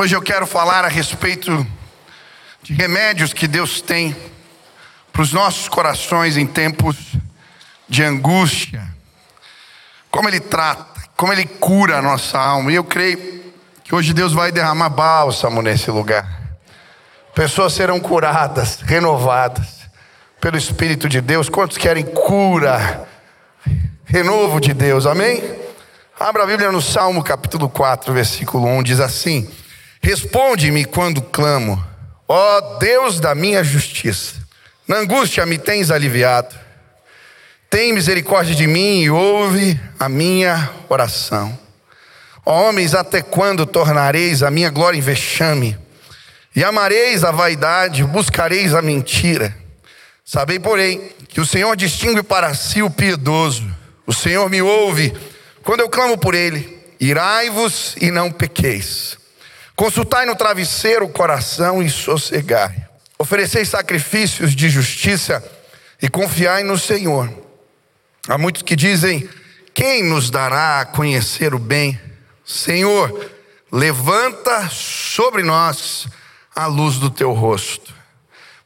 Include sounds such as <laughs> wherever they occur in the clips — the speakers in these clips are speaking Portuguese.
Hoje eu quero falar a respeito de remédios que Deus tem para os nossos corações em tempos de angústia. Como Ele trata, como Ele cura a nossa alma. E eu creio que hoje Deus vai derramar bálsamo nesse lugar. Pessoas serão curadas, renovadas pelo Espírito de Deus. Quantos querem cura, renovo de Deus? Amém? Abra a Bíblia no Salmo capítulo 4, versículo 1, diz assim: Responde-me quando clamo, ó Deus da minha justiça. Na angústia me tens aliviado. Tem misericórdia de mim e ouve a minha oração. Homens, até quando tornareis a minha glória em vexame? E amareis a vaidade, buscareis a mentira. Sabei, porém, que o Senhor distingue para si o piedoso. O Senhor me ouve quando eu clamo por ele. Irai-vos e não pequeis. Consultai no travesseiro o coração e sossegai. Ofereceis sacrifícios de justiça e confiai no Senhor. Há muitos que dizem: Quem nos dará a conhecer o bem? Senhor, levanta sobre nós a luz do teu rosto.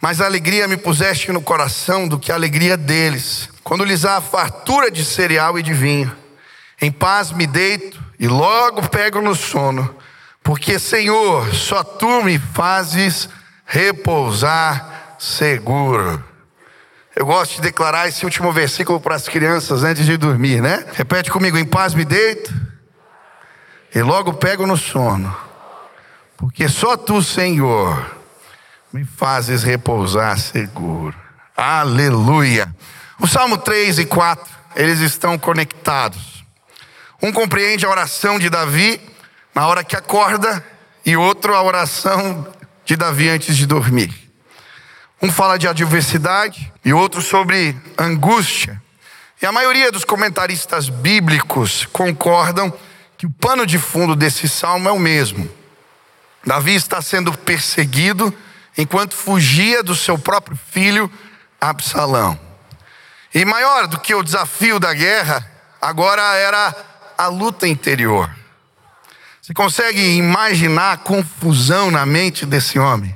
Mas a alegria me puseste no coração do que a alegria deles, quando lhes há fartura de cereal e de vinho. Em paz me deito e logo pego no sono, porque, Senhor, só tu me fazes repousar seguro. Eu gosto de declarar esse último versículo para as crianças antes de dormir, né? Repete comigo: em paz me deito e logo pego no sono, porque só tu, Senhor, me fazes repousar seguro. Aleluia. O Salmo 3 e 4, eles estão conectados. Um compreende a oração de Davi na hora que acorda, e outro a oração de Davi antes de dormir. Um fala de adversidade e outro sobre angústia. E a maioria dos comentaristas bíblicos concordam que o pano de fundo desse salmo é o mesmo. Davi está sendo perseguido enquanto fugia do seu próprio filho Absalão. E maior do que o desafio da guerra, agora era a luta interior. Você consegue imaginar a confusão na mente desse homem?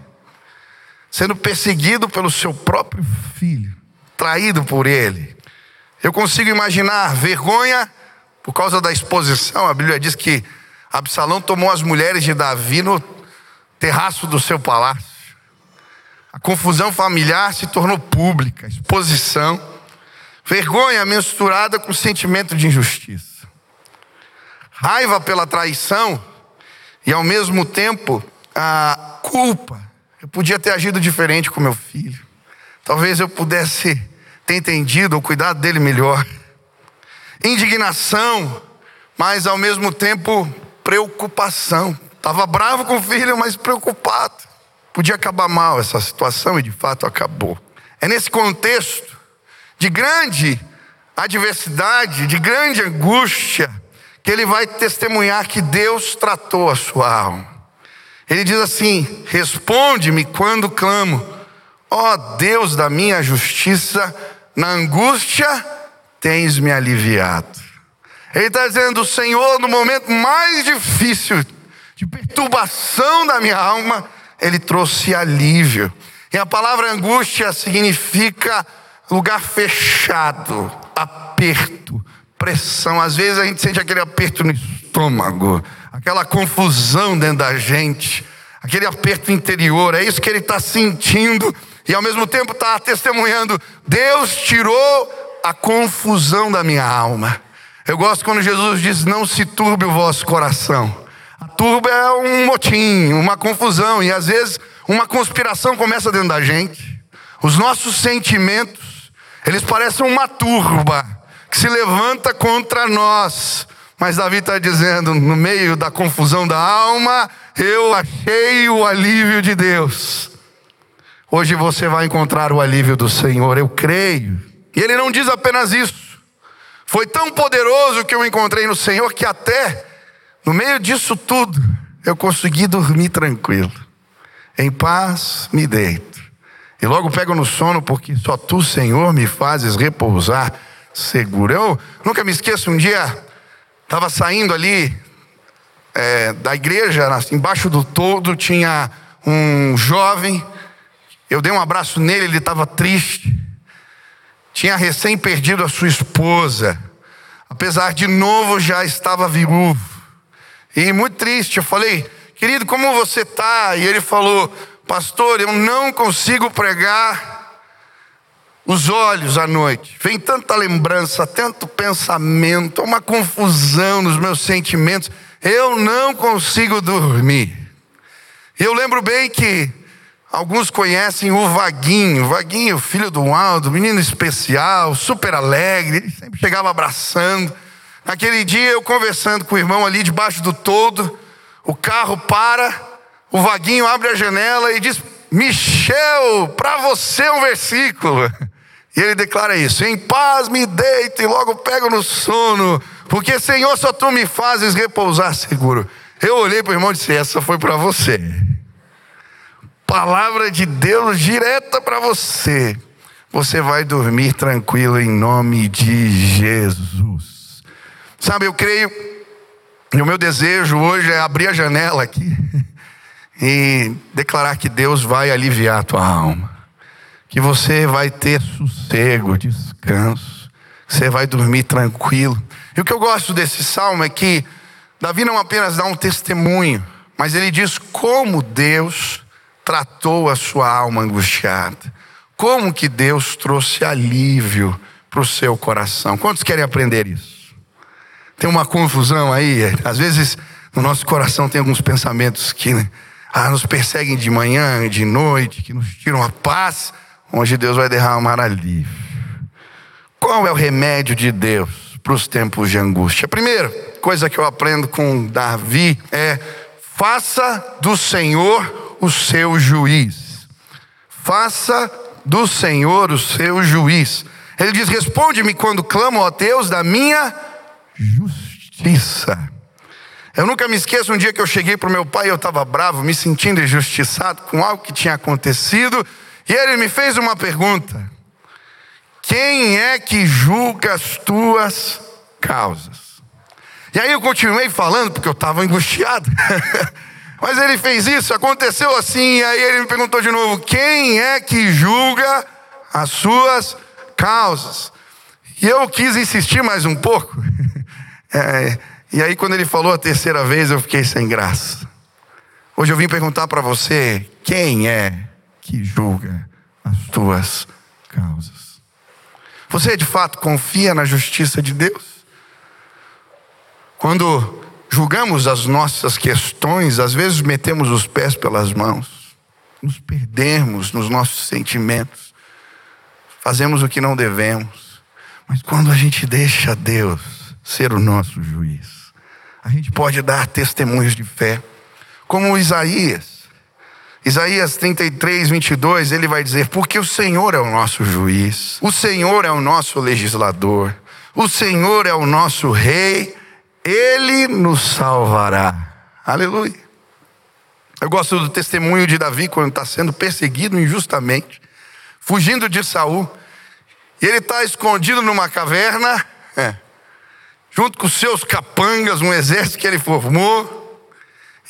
Sendo perseguido pelo seu próprio filho, traído por ele. Eu consigo imaginar vergonha por causa da exposição. A Bíblia diz que Absalão tomou as mulheres de Davi no terraço do seu palácio. A confusão familiar se tornou pública, exposição, vergonha misturada com sentimento de injustiça, raiva pela traição e ao mesmo tempo a culpa. Eu podia ter agido diferente com meu filho. Talvez eu pudesse ter entendido ou cuidado dele melhor. Indignação, mas ao mesmo tempo preocupação. Estava bravo com o filho, mas preocupado. Podia acabar mal essa situação e de fato acabou. É nesse contexto de grande adversidade, de grande angústia, que ele vai testemunhar que Deus tratou a sua alma. Ele diz assim: Responde-me quando clamo, ó Deus da minha justiça, na angústia tens me aliviado. Ele está dizendo: Senhor, no momento mais difícil, de perturbação da minha alma, Ele trouxe alívio. E a palavra angústia significa lugar fechado, aperto, pressão. Às vezes a gente sente aquele aperto no estômago, aquela confusão dentro da gente, aquele aperto interior. É isso que ele está sentindo e ao mesmo tempo está testemunhando: Deus tirou a confusão da minha alma. Eu gosto quando Jesus diz: Não se turbe o vosso coração. A turba é um motim, uma confusão, e às vezes uma conspiração começa dentro da gente. Os nossos sentimentos, eles parecem uma turba que se levanta contra nós. Mas Davi está dizendo: no meio da confusão da alma, eu achei o alívio de Deus. Hoje você vai encontrar o alívio do Senhor, eu creio. E ele não diz apenas isso. Foi tão poderoso que eu encontrei no Senhor que até no meio disso tudo eu consegui dormir tranquilo. Em paz me deito. E logo pego no sono porque só tu, Senhor, me fazes repousar seguro. Eu nunca me esqueço um dia estava saindo ali é, da igreja, embaixo do todo, tinha um jovem. Eu dei um abraço nele, ele estava triste. Tinha recém perdido a sua esposa. Apesar de novo, já estava viúvo. E muito triste. Eu falei, querido, como você está? E ele falou, pastor, eu não consigo pregar os olhos à noite. Vem tanta lembrança, tanto pensamento, uma confusão nos meus sentimentos. Eu não consigo dormir. Eu lembro bem que alguns conhecem o Vaguinho, Vaguinho, filho do Aldo, menino especial, super alegre, ele sempre chegava abraçando. Naquele dia eu conversando com o irmão ali debaixo do todo, o carro para, o Vaguinho abre a janela e diz: Michel, para você um versículo. E ele declara isso: Em paz me deito e logo pego no sono, porque Senhor, só tu me fazes repousar seguro. Eu olhei para o irmão e disse: Essa foi para você. Palavra de Deus direta para você. Você vai dormir tranquilo em nome de Jesus. Sabe, eu creio, e o meu desejo hoje é abrir a janela aqui <laughs> e declarar que Deus vai aliviar a tua alma que você vai ter sossego, descanso, você vai dormir tranquilo. E o que eu gosto desse salmo é que Davi não apenas dá um testemunho, mas ele diz como Deus tratou a sua alma angustiada, como que Deus trouxe alívio para o seu coração. Quantos querem aprender isso? Tem uma confusão aí, às vezes no nosso coração tem alguns pensamentos que ah, nos perseguem de manhã, de noite, que nos tiram a paz onde Deus vai derramar alívio. Qual é o remédio de Deus para os tempos de angústia? A primeira coisa que eu aprendo com Davi é: faça do Senhor o seu juiz. Faça do Senhor o seu juiz. Ele diz: Responde-me quando clamo a Deus da minha justiça. Eu nunca me esqueço um dia que eu cheguei para o meu pai, eu estava bravo, me sentindo injustiçado com algo que tinha acontecido. E ele me fez uma pergunta: Quem é que julga as tuas causas? E aí eu continuei falando, porque eu estava angustiado. <laughs> Mas ele fez isso, aconteceu assim, e aí ele me perguntou de novo: Quem é que julga as suas causas? E eu quis insistir mais um pouco. <laughs> É, e aí, quando ele falou a terceira vez, eu fiquei sem graça. Hoje eu vim perguntar para você: quem é que julga as tuas causas. Você de fato confia na justiça de Deus? Quando julgamos as nossas questões, às vezes metemos os pés pelas mãos, nos perdemos nos nossos sentimentos, fazemos o que não devemos. Mas quando a gente deixa Deus ser o nosso juiz, a gente pode dar testemunhos de fé, como Isaías. Isaías 33, 22, ele vai dizer: Porque o Senhor é o nosso juiz, o Senhor é o nosso legislador, o Senhor é o nosso rei, ele nos salvará. Aleluia. Eu gosto do testemunho de Davi quando está sendo perseguido injustamente, fugindo de Saul, e ele está escondido numa caverna, é, junto com seus capangas, um exército que ele formou,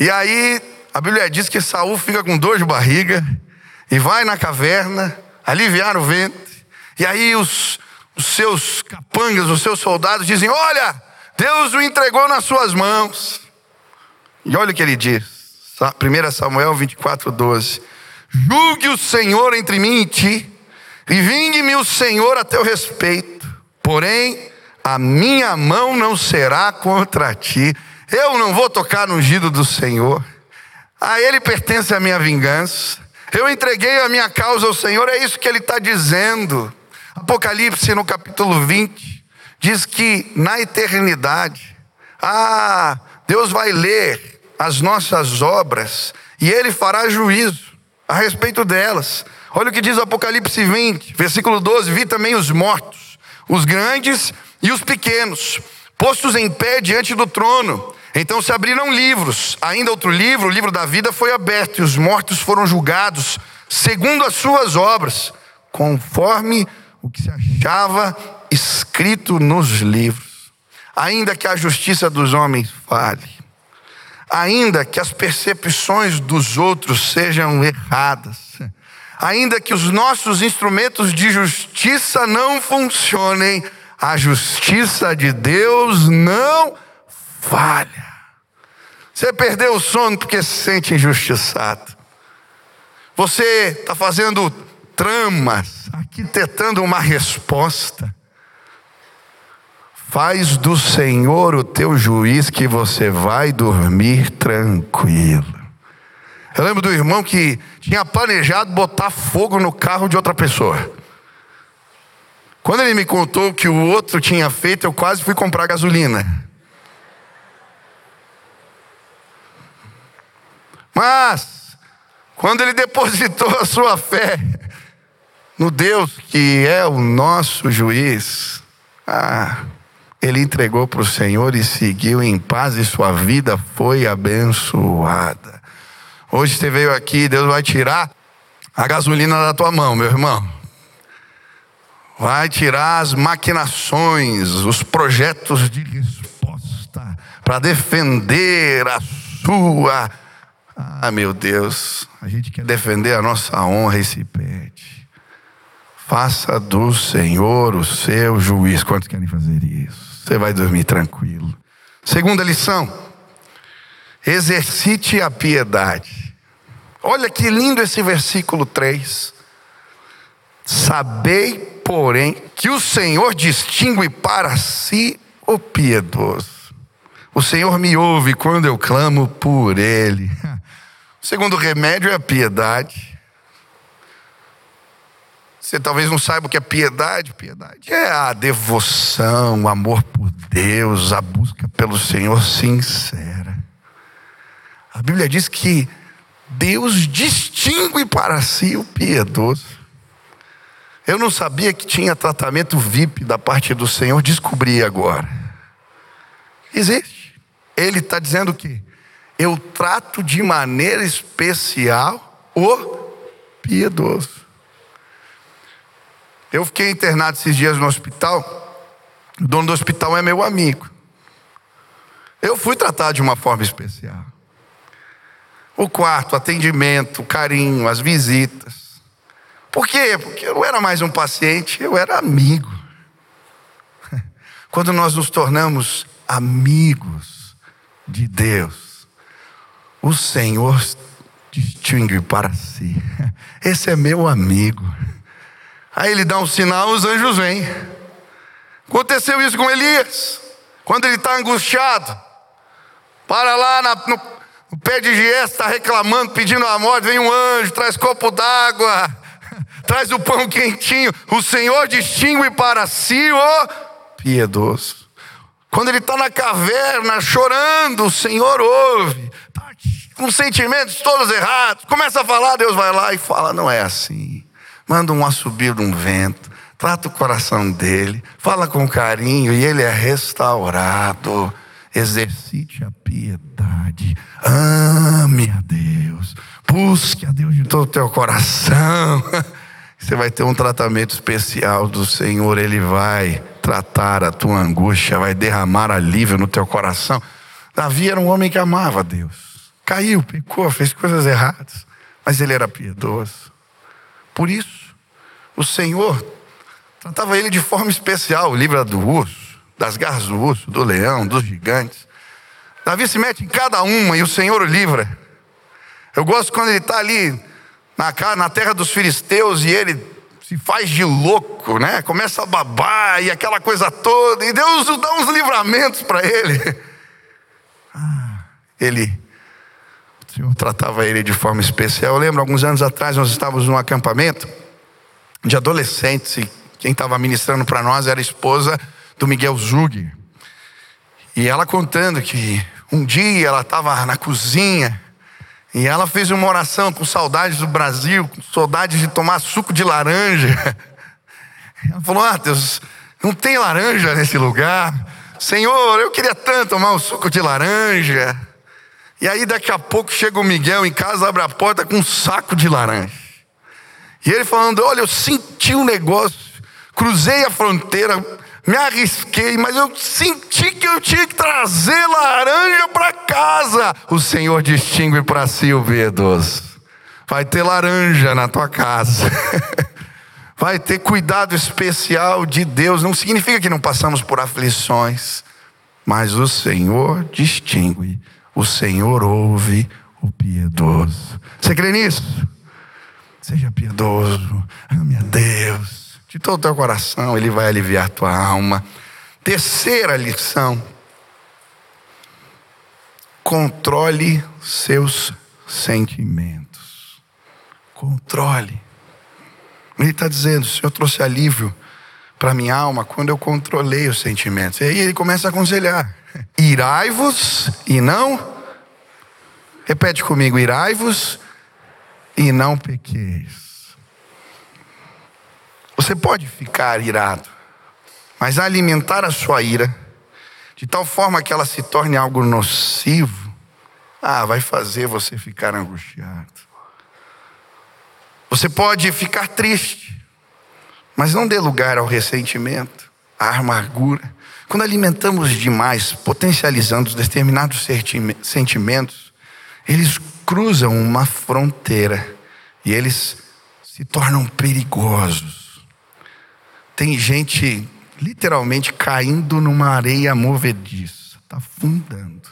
e aí a Bíblia diz que Saul fica com dor de barriga e vai na caverna aliviar o ventre. E aí os, os seus capangas, os seus soldados dizem: Olha, Deus o entregou nas suas mãos. E olha o que ele diz, 1 Samuel 24, 12: Julgue o Senhor entre mim e ti, e vingue-me o Senhor a teu respeito, porém a minha mão não será contra ti, eu não vou tocar no ungido do Senhor. A Ele pertence a minha vingança. Eu entreguei a minha causa ao Senhor, é isso que Ele está dizendo. Apocalipse, no capítulo 20, diz que na eternidade, ah, Deus vai ler as nossas obras e Ele fará juízo a respeito delas. Olha o que diz Apocalipse 20, versículo 12: Vi também os mortos, os grandes e os pequenos, postos em pé diante do trono. Então se abriram livros, ainda outro livro, o livro da vida, foi aberto, e os mortos foram julgados segundo as suas obras, conforme o que se achava escrito nos livros. Ainda que a justiça dos homens fale, ainda que as percepções dos outros sejam erradas, ainda que os nossos instrumentos de justiça não funcionem, a justiça de Deus não falha. Você perdeu o sono porque se sente injustiçado. Você está fazendo tramas, arquitetando uma resposta. Faz do Senhor o teu juiz que você vai dormir tranquilo. Eu lembro do irmão que tinha planejado botar fogo no carro de outra pessoa. Quando ele me contou que o outro tinha feito, eu quase fui comprar gasolina. Mas, quando ele depositou a sua fé no Deus que é o nosso juiz, ah, ele entregou para o Senhor e seguiu em paz e sua vida foi abençoada. Hoje você veio aqui, Deus vai tirar a gasolina da tua mão, meu irmão. Vai tirar as maquinações, os projetos de resposta para defender a sua. Ah, meu Deus, a gente quer defender a nossa honra e se pede. Faça do Senhor o seu juiz. Quantos querem fazer isso? Você vai dormir tranquilo. Segunda lição: exercite a piedade. Olha que lindo esse versículo 3. Sabei, porém, que o Senhor distingue para si o piedoso. O Senhor me ouve quando eu clamo por Ele. <laughs> O segundo remédio é a piedade. Você talvez não saiba o que é piedade. Piedade é a devoção, o amor por Deus, a busca pelo Senhor sincera. A Bíblia diz que Deus distingue para si o piedoso. Eu não sabia que tinha tratamento VIP da parte do Senhor, descobri agora. Existe. Ele está dizendo que eu trato de maneira especial o piedoso. Eu fiquei internado esses dias no hospital. O dono do hospital é meu amigo. Eu fui tratado de uma forma especial. O quarto, o atendimento, o carinho, as visitas. Por quê? Porque eu não era mais um paciente, eu era amigo. <laughs> Quando nós nos tornamos amigos de Deus, o Senhor distingue para si. Esse é meu amigo. Aí ele dá um sinal, os anjos vêm. Aconteceu isso com Elias, quando ele está angustiado, para lá na, no, no, pé de Gies, está reclamando, pedindo a morte. Vem um anjo, traz copo d'água, <laughs> traz o pão quentinho. O Senhor distingue para si o piedoso. Quando ele está na caverna chorando, o Senhor ouve, tá com sentimentos todos errados, começa a falar, Deus vai lá e fala: não é assim manda um assobio de um vento, trata o coração dele, fala com carinho e ele é restaurado. Exercite a piedade, ame a Deus, busque a Deus de todo o teu coração. <laughs> Você vai ter um tratamento especial do Senhor, Ele vai tratar a tua angústia, vai derramar alívio no teu coração. Davi era um homem que amava Deus, caiu, pecou, fez coisas erradas, mas ele era piedoso. Por isso, o Senhor tratava ele de forma especial, livra do urso, das garras do urso, do leão, dos gigantes. Davi se mete em cada uma e o Senhor o livra. Eu gosto quando ele está ali na, na terra dos filisteus e ele se faz de louco, né? Começa a babar e aquela coisa toda, e Deus dá uns livramentos para ele. Ah, ele o Senhor tratava ele de forma especial. Eu lembro, alguns anos atrás, nós estávamos num acampamento de adolescentes, e quem estava ministrando para nós era a esposa do Miguel Zug. E ela contando que um dia ela estava na cozinha e ela fez uma oração com saudades do Brasil, com saudades de tomar suco de laranja. <laughs> Ela falou: Ah, Deus, não tem laranja nesse lugar. Senhor, eu queria tanto tomar um suco de laranja. E aí daqui a pouco chega o Miguel em casa, abre a porta com um saco de laranja. E ele falando: Olha, eu senti um negócio, cruzei a fronteira, me arrisquei, mas eu senti que eu tinha que trazer laranja para casa. O Senhor distingue para si o piedoso. Vai ter laranja na tua casa. <laughs> Vai ter cuidado especial de Deus. Não significa que não passamos por aflições, mas o Senhor distingue. O Senhor ouve o piedoso. Você crê nisso? Seja piedoso, ame a Deus de todo o teu coração, Ele vai aliviar a tua alma. Terceira lição: controle seus sentimentos. Controle. Ele está dizendo: o Senhor trouxe alívio para minha alma quando eu controlei os sentimentos. E aí ele começa a aconselhar: irai-vos e não. Repete comigo: irai-vos e não pequeis. Você pode ficar irado, mas alimentar a sua ira de tal forma que ela se torne algo nocivo, ah, vai fazer você ficar angustiado. Você pode ficar triste, mas não dê lugar ao ressentimento, à amargura. Quando alimentamos demais, potencializando determinados sentimentos, eles cruzam uma fronteira e eles se tornam perigosos. Tem gente literalmente caindo numa areia movediça, está afundando.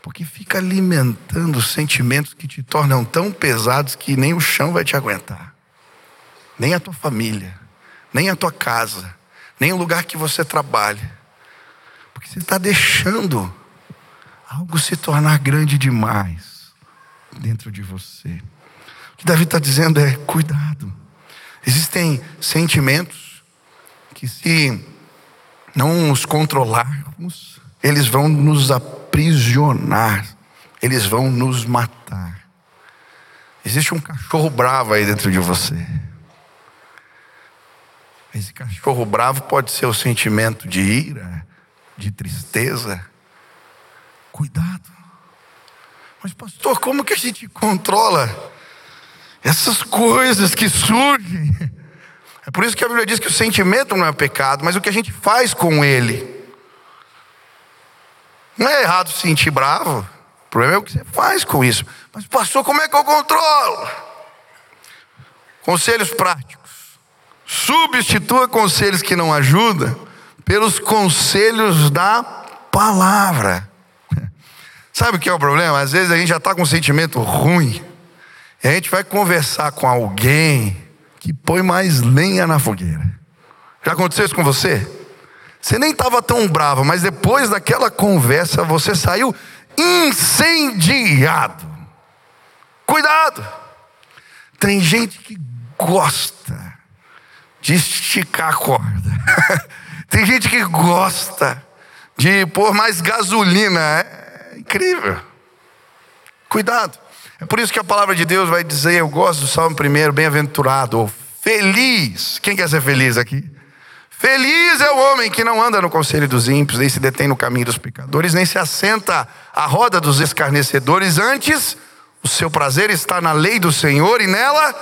Porque fica alimentando sentimentos que te tornam tão pesados que nem o chão vai te aguentar. Nem a tua família, nem a tua casa, nem o lugar que você trabalha. Porque você está deixando algo se tornar grande demais dentro de você. O que Davi está dizendo é: cuidado. Existem sentimentos que, se não os controlarmos, eles vão nos aprisionar, eles vão nos matar. Existe um cachorro bravo aí dentro de você. Esse cachorro bravo pode ser o sentimento de ira, de tristeza. Cuidado. Mas, pastor, como que a gente controla essas coisas que surgem? É por isso que a Bíblia diz que o sentimento não é pecado, mas o que a gente faz com ele. Não é errado sentir bravo, o problema é o que você faz com isso. Mas, pastor, como é que eu controlo? Conselhos práticos. Substitua conselhos que não ajudam pelos conselhos da palavra. <laughs> Sabe o que é o problema? Às vezes a gente já está com um sentimento ruim, e a gente vai conversar com alguém que põe mais lenha na fogueira. Já aconteceu isso com você? Você nem estava tão bravo, mas depois daquela conversa você saiu incendiado. Cuidado! Tem gente que gosta de esticar a corda. <laughs> Tem gente que gosta de pôr mais gasolina. É incrível. Cuidado. É por isso que a palavra de Deus vai dizer, eu gosto do Salmo primeiro, bem-aventurado, ou feliz. Quem quer ser feliz aqui? Feliz é o homem que não anda no conselho dos ímpios, nem se detém no caminho dos pecadores, nem se assenta à roda dos escarnecedores. Antes, o seu prazer está na lei do Senhor e nela.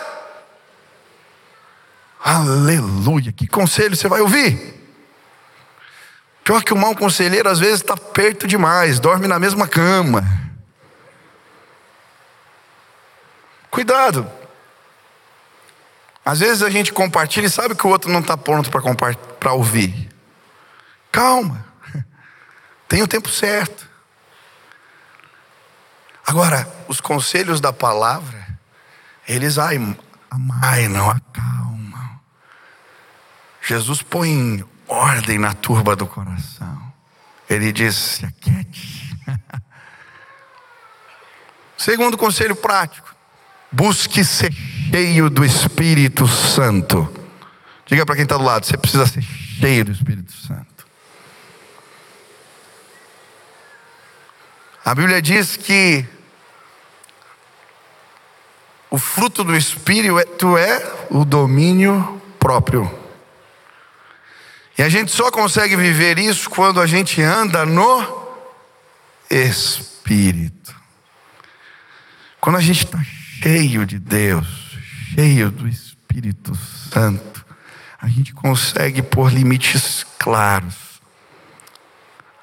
Aleluia! Que conselho você vai ouvir? Pior que o mau conselheiro às vezes está perto demais, dorme na mesma cama. Cuidado. Às vezes a gente compartilha e sabe que o outro não está pronto para ouvir. Calma. Tem o tempo certo. Agora, os conselhos da palavra, eles amainam, acalmam. Jesus põe ordem na turba do coração. Ele disse: aquiete. <laughs> Segundo conselho prático: busque ser cheio do Espírito Santo. Diga para quem está do lado: você precisa ser cheio do Espírito Santo. A Bíblia diz que o fruto do Espírito é o domínio próprio. E a gente só consegue viver isso quando a gente anda no Espírito. Quando a gente está cheio de Deus, cheio do Espírito Santo, a gente consegue pôr limites claros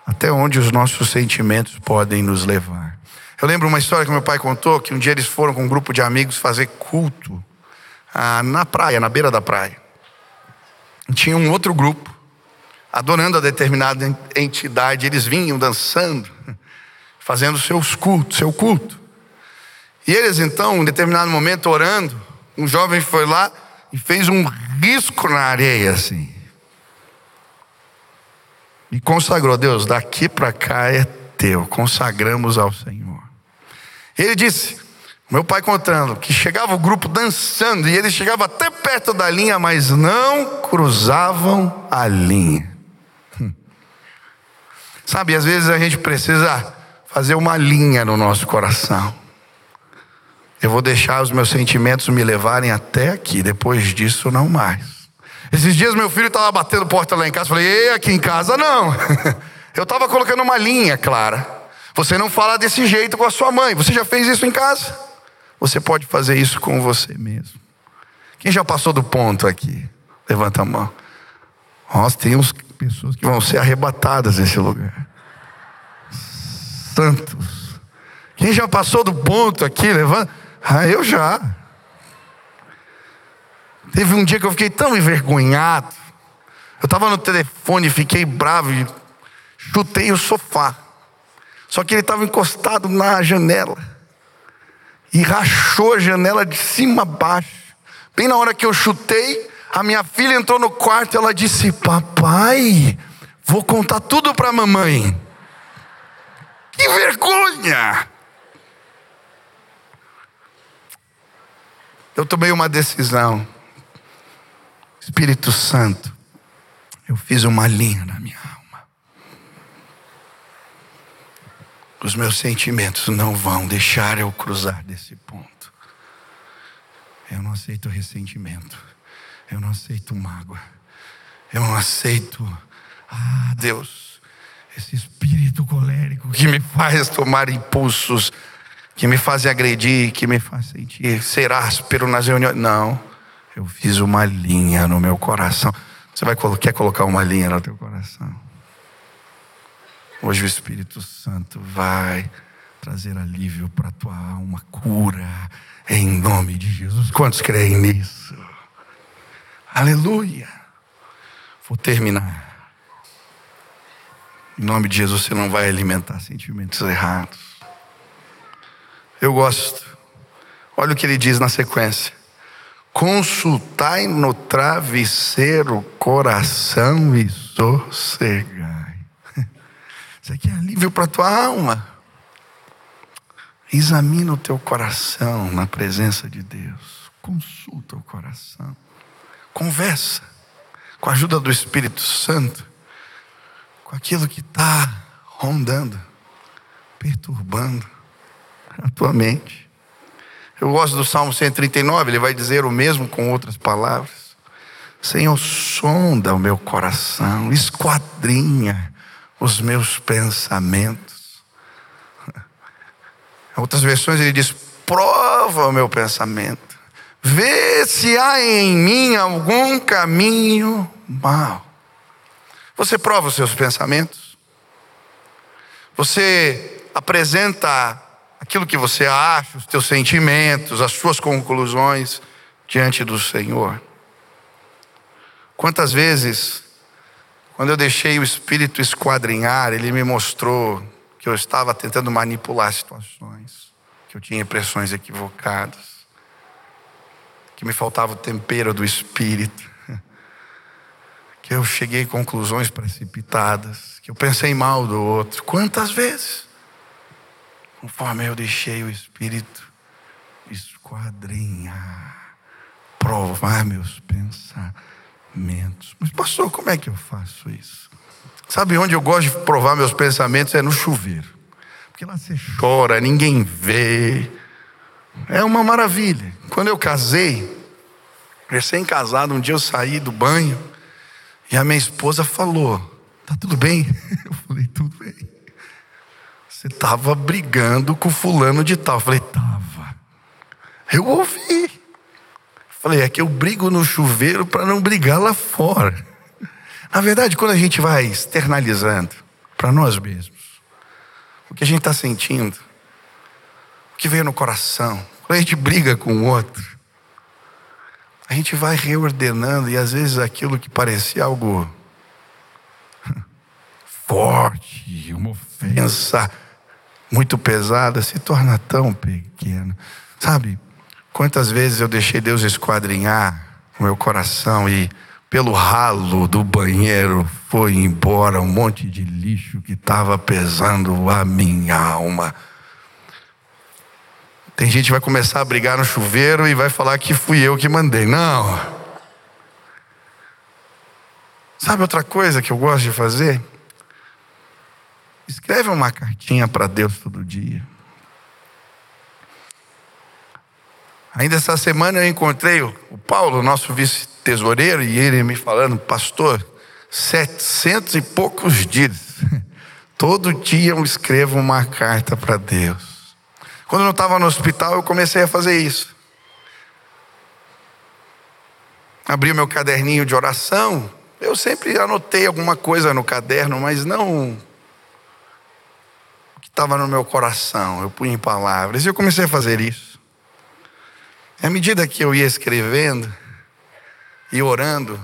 até onde os nossos sentimentos podem nos levar. Eu lembro uma história que meu pai contou que um dia eles foram com um grupo de amigos fazer culto ah, na praia, na beira da praia. E tinha um outro grupo adorando a determinada entidade, eles vinham dançando, fazendo seus cultos, seu culto. E eles então, em determinado momento, orando, um jovem foi lá e fez um risco na areia assim. E consagrou, Deus, daqui para cá é teu, consagramos ao Senhor. Ele disse, meu pai contando, que chegava o grupo dançando e eles chegavam até perto da linha, mas não cruzavam a linha. Sabe, às vezes a gente precisa fazer uma linha no nosso coração. Eu vou deixar os meus sentimentos me levarem até aqui, depois disso não mais. Esses dias meu filho estava batendo porta lá em casa, falei, ei, aqui em casa não. <laughs> Eu estava colocando uma linha clara. Você não fala desse jeito com a sua mãe. Você já fez isso em casa? Você pode fazer isso com você mesmo. Quem já passou do ponto aqui? Levanta a mão. Nós temos pessoas que vão ser arrebatadas nesse lugar. Santos. Quem já passou do ponto aqui? Levanta. Ah, eu já. Teve um dia que eu fiquei tão envergonhado. Eu estava no telefone, fiquei bravo e chutei o sofá. Só que ele estava encostado na janela. E rachou a janela de cima a baixo. Bem na hora que eu chutei, a minha filha entrou no quarto e ela disse: Papai, vou contar tudo para a mamãe. Que vergonha! Eu tomei uma decisão. Espírito Santo, eu fiz uma linha na minha alma. Os meus sentimentos não vão deixar eu cruzar desse ponto. Eu não aceito ressentimento. Eu não aceito mágoa. Eu não aceito, ah, Deus, esse espírito colérico que me faz tomar impulsos, que me faz agredir, que me faz sentir ser áspero nas reuniões. Não. Eu fiz uma linha no meu coração. Você vai, quer colocar uma linha no teu coração? Hoje o Espírito Santo vai trazer alívio para a tua alma, cura, em nome de Jesus. Quantos creem nisso? Aleluia. Vou terminar. Em nome de Jesus, você não vai alimentar sentimentos errados. Eu gosto. Olha o que ele diz na sequência. Consultai no travesseiro coração e sossegai. <laughs> Isso aqui é alívio para a tua alma. Examina o teu coração na presença de Deus. Consulta o coração. Conversa com a ajuda do Espírito Santo com aquilo que está rondando, perturbando a tua mente. Eu gosto do Salmo 139, ele vai dizer o mesmo com outras palavras. Senhor, sonda o meu coração, esquadrinha os meus pensamentos. Em outras versões ele diz: prova o meu pensamento, vê se há em mim algum caminho mal. Você prova os seus pensamentos? Você apresenta aquilo que você acha, os teus sentimentos, as suas conclusões diante do Senhor. Quantas vezes, quando eu deixei o Espírito esquadrinhar, ele me mostrou que eu estava tentando manipular situações, que eu tinha impressões equivocadas, que me faltava o tempero do Espírito, <laughs> que eu cheguei a conclusões precipitadas, que eu pensei mal do outro. Quantas vezes? conforme eu deixei o Espírito esquadrinhar, provar meus pensamentos. Mas, pastor, como é que eu faço isso? Sabe onde eu gosto de provar meus pensamentos? É no chuveiro. Porque lá você chora, ninguém vê. É uma maravilha. Quando eu casei, recém-casado, um dia eu saí do banho e a minha esposa falou: Tá tudo bem? <laughs> Eu falei: Tudo bem. Você estava brigando com fulano de tal. Eu falei, tava. Eu ouvi. Falei, é que eu brigo no chuveiro para não brigar lá fora. Na verdade, quando a gente vai externalizando para nós mesmos. O que a gente está sentindo, o que veio no coração. Quando a gente briga com o outro, a gente vai reordenando e às vezes aquilo que parecia algo <laughs> forte, uma ofensa muito pesada, se torna tão pequeno. Sabe, quantas vezes eu deixei Deus esquadrinhar o meu coração e pelo ralo do banheiro foi embora um monte de lixo que estava pesando a minha alma. Tem gente que vai começar a brigar no chuveiro e vai falar que fui eu que mandei. Não. Sabe outra coisa que eu gosto de fazer? Escreve uma cartinha para Deus todo dia. Ainda essa semana eu encontrei o Paulo, nosso vice-tesoureiro, e ele me falando, pastor, setecentos e poucos dias. <laughs> Todo dia eu escrevo uma carta para Deus. Quando eu estava no hospital, eu comecei a fazer isso. Abri o meu caderninho de oração. Eu sempre anotei alguma coisa no caderno, mas não estava no meu coração, eu punha em palavras, e eu comecei a fazer isso. À medida que eu ia escrevendo e orando,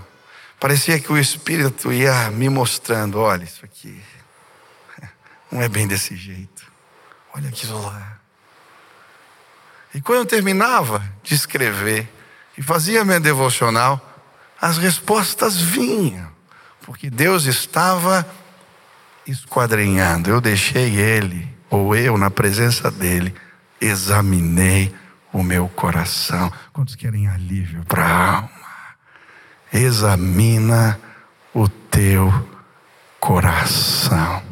parecia que o Espírito ia me mostrando: olha, isso aqui <laughs> não é bem desse jeito, olha aquilo lá. E quando eu terminava de escrever e fazia minha devocional, as respostas vinham, porque Deus estava esquadrinhando. Eu deixei ele, ou eu, na presença dele, examinei o meu coração. Quantos querem alívio para a alma? Examina o teu coração.